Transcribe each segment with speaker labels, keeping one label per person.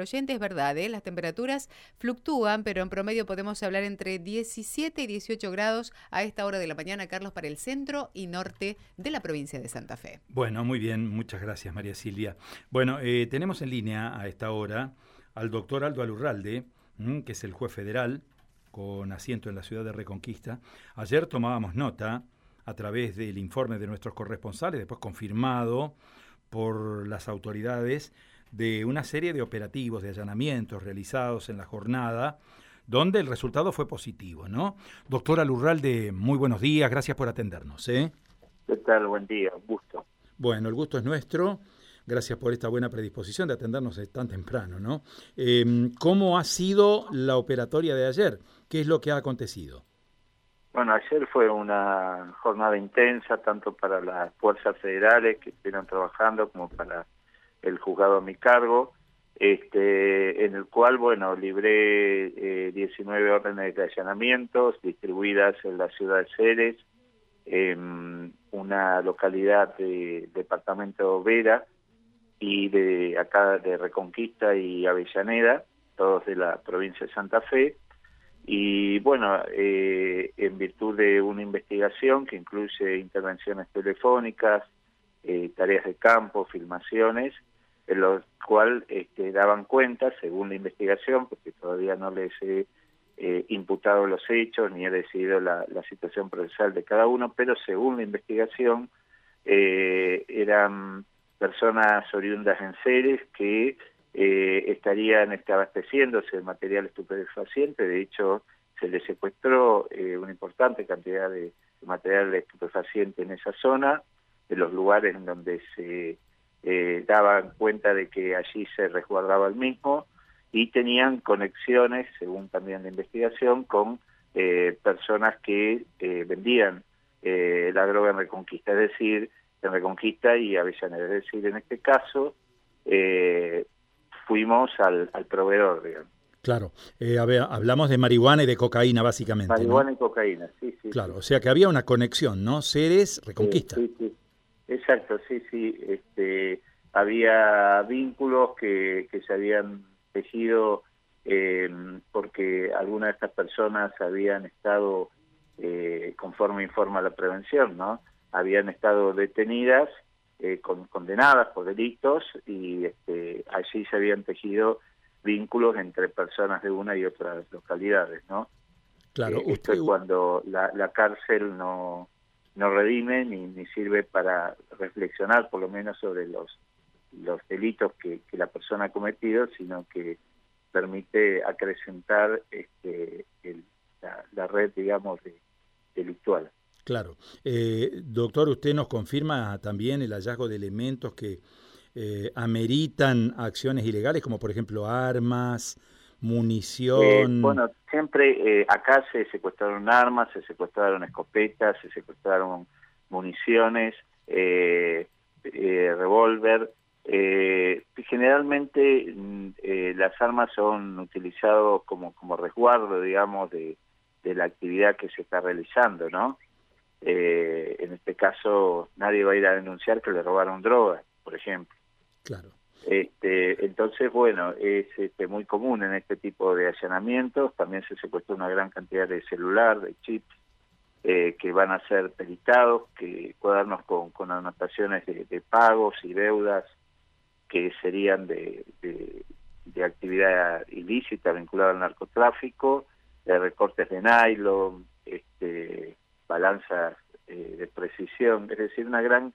Speaker 1: oyente, es verdad, ¿eh? las temperaturas fluctúan, pero en promedio podemos hablar entre 17 y 18 grados a esta hora de la mañana, Carlos, para el centro y norte de la provincia de Santa Fe.
Speaker 2: Bueno, muy bien, muchas gracias, María Silvia. Bueno, eh, tenemos en línea a esta hora al doctor Aldo Alurralde, que es el juez federal con asiento en la ciudad de Reconquista. Ayer tomábamos nota a través del informe de nuestros corresponsales, después confirmado por las autoridades, de una serie de operativos, de allanamientos realizados en la jornada, donde el resultado fue positivo, ¿no? Doctora Lurralde, muy buenos días, gracias por atendernos. ¿eh?
Speaker 3: ¿Qué tal? Buen día, gusto.
Speaker 2: Bueno, el gusto es nuestro. Gracias por esta buena predisposición de atendernos tan temprano, ¿no? Em, ¿Cómo ha sido la operatoria de ayer? ¿Qué es lo que ha acontecido?
Speaker 3: Bueno, ayer fue una jornada intensa, tanto para las fuerzas federales que estuvieron trabajando como para el juzgado a mi cargo, este, en el cual, bueno, libré eh, 19 órdenes de allanamientos distribuidas en la ciudad de Ceres, en una localidad de departamento Vera y de acá de Reconquista y Avellaneda, todos de la provincia de Santa Fe, y bueno, eh, en virtud de una investigación que incluye intervenciones telefónicas, eh, tareas de campo, filmaciones, en los cual este, daban cuenta, según la investigación, porque todavía no les he eh, imputado los hechos ni he decidido la, situación procesal de cada uno, pero según la investigación eran personas oriundas en seres que eh, estarían abasteciéndose de material estupefaciente, de hecho se les secuestró eh, una importante cantidad de, material estupefaciente en esa zona, de los lugares en donde se eh, daban cuenta de que allí se resguardaba el mismo y tenían conexiones, según también la investigación, con eh, personas que vendían la droga en Reconquista, es decir, en Reconquista y Avellaneda. Es decir, en este caso, eh, fuimos al, proveedor, digamos.
Speaker 2: Claro, eh, hablamos de marihuana y de cocaína básicamente.
Speaker 3: Marihuana y cocaína, sí, sí.
Speaker 2: Claro, o sea que había una conexión, ¿no? Ceres, Reconquista.
Speaker 3: Sí, sí, exacto, sí, sí. Este, había vínculos que, que se habían tejido eh, porque algunas de estas personas habían estado, eh, conforme informa la prevención, ¿no? Habían estado detenidas eh, condenadas por delitos y este, allí se habían tejido vínculos entre personas de una y otras localidades, ¿no?
Speaker 2: Claro.
Speaker 3: Eh, esto es cuando la, la cárcel no, no redime ni, ni sirve para reflexionar por lo menos sobre los, los delitos que, que la persona ha cometido, sino que permite acrecentar este, el, la, la, red, digamos, de, delictual.
Speaker 2: Claro. Eh, doctor, usted nos confirma también el hallazgo de elementos que eh, ameritan acciones ilegales, como por ejemplo armas, munición. Eh,
Speaker 3: bueno, siempre acá se secuestraron armas, se secuestraron escopetas, se secuestraron municiones, revólver. generalmente mm, las armas son utilizadas como, como resguardo, digamos, de, de la actividad que se está realizando, ¿no? eh, en este caso nadie va a ir a denunciar que le robaron drogas, por ejemplo.
Speaker 2: Claro.
Speaker 3: Este, entonces, bueno, es este, muy común en este tipo de allanamientos. También se secuestró una gran cantidad de celular, de chips, eh, que van a ser peritados, que cuadernos con, con anotaciones de, pagos y deudas que serían de, de, actividad ilícita vinculada al narcotráfico, de recortes de nylon, este, balanzas eh, de precisión, es decir, una gran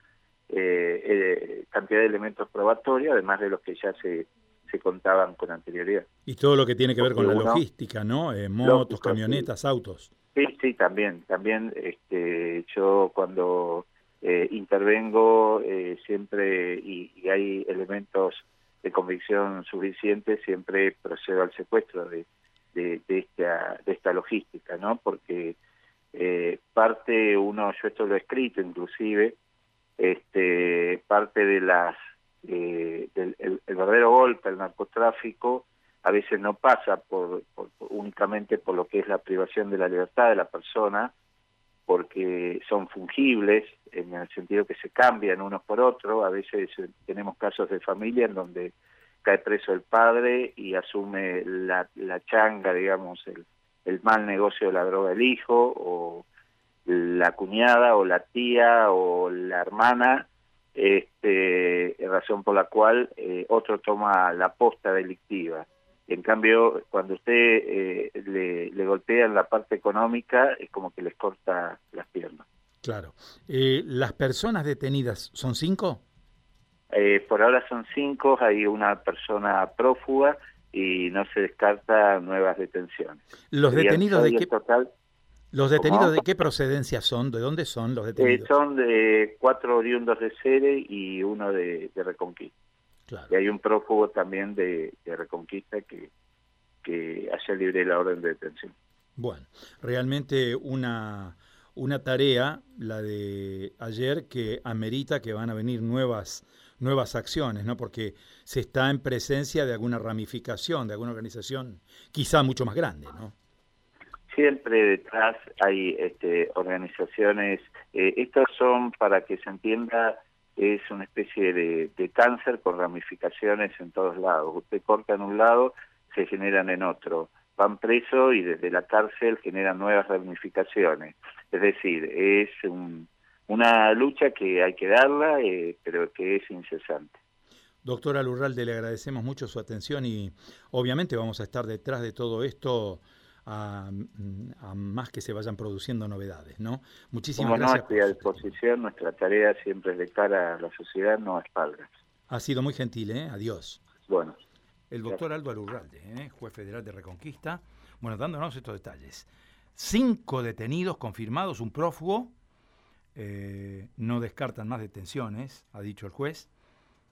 Speaker 3: eh, eh, cantidad de elementos probatorios, además de los que ya se, se contaban con anterioridad.
Speaker 2: Y todo lo que tiene que ver con la logística, ¿no? motos, camionetas, autos.
Speaker 3: Sí, sí, también, también este, yo cuando intervengo siempre y, hay elementos de convicción suficientes, siempre procedo al secuestro de, de, de, esta, de esta logística, ¿no? Porque eh, parte uno, yo esto lo he escrito inclusive, este, parte de las, eh, del el, verdadero golpe al narcotráfico a veces no pasa por, únicamente por lo que es la privación de la libertad de la persona, porque son fungibles en el sentido que se cambian unos por otros, a veces tenemos casos de familia en donde cae preso el padre y asume la, la changa, digamos, el, el mal negocio de la droga del hijo, o la cuñada, o la tía, o la hermana, este, razón por la cual eh, otro toma la posta delictiva. En cambio, cuando usted eh, le, le golpea en la parte económica, es como que les corta las piernas.
Speaker 2: Claro. Eh, ¿Las personas detenidas son cinco?
Speaker 3: Eh, por ahora son cinco, hay una persona prófuga y no se descarta nuevas detenciones.
Speaker 2: ¿Los
Speaker 3: Serían
Speaker 2: detenidos de qué,
Speaker 3: total.
Speaker 2: Los detenidos
Speaker 3: ¿Cómo?
Speaker 2: de qué procedencia son? ¿De dónde son los
Speaker 3: Eh,
Speaker 2: detenidos?
Speaker 3: son de cuatro oriundos de Cere y uno de, de Reconquista.
Speaker 2: Claro.
Speaker 3: Y hay un prófugo también de, de Reconquista que, que ayer libré la orden de detención.
Speaker 2: Bueno, realmente una, una tarea, la de ayer, que amerita que van a venir nuevas, nuevas acciones, ¿no? Porque se está en presencia de alguna ramificación, de alguna organización quizá mucho más grande, ¿no?
Speaker 3: Siempre detrás hay este, organizaciones, eh, estos son, para que se entienda, es una especie de, cáncer con ramificaciones en todos lados. Usted corta en un lado, se generan en otro. Van presos y desde la cárcel generan nuevas ramificaciones. Es decir, es un- una lucha que hay que darla, eh, pero que es incesante.
Speaker 2: Doctora Lurralde, le agradecemos mucho su atención y obviamente vamos a estar detrás de todo esto a, a más que se vayan produciendo novedades, ¿no? Muchísimas
Speaker 3: Como no
Speaker 2: gracias.
Speaker 3: estoy a disposición, nuestra tarea siempre es de cara a la sociedad, no a espaldas.
Speaker 2: Ha sido muy gentil, ¿eh? Adiós.
Speaker 3: Bueno,
Speaker 2: El doctor Aldo Alurralde, ¿eh? juez federal de Reconquista, bueno, dándonos estos detalles. Cinco detenidos confirmados, un prófugo, eh, no descartan más detenciones, ha dicho el juez,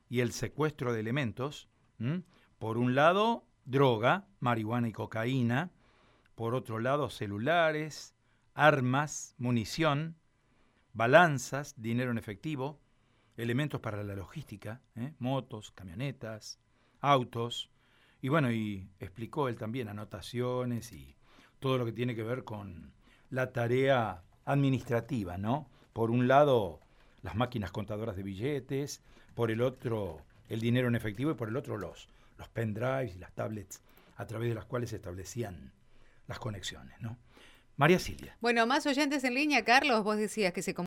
Speaker 2: y el secuestro de elementos, ¿m? por un lado, droga, marihuana y cocaína, por otro lado, celulares, armas, munición, balanzas, dinero en efectivo, elementos para la logística, ¿eh? motos, camionetas, autos, y bueno, y explicó él también anotaciones y todo lo que tiene que ver con la tarea administrativa, ¿no? Por un lado, las máquinas contadoras de billetes, por el otro, el dinero en efectivo y por el otro, los, los pendrives y las tablets a través de las cuales se establecían las conexiones, ¿no? María Silvia.
Speaker 1: Bueno, más oyentes en línea, Carlos, vos decías que se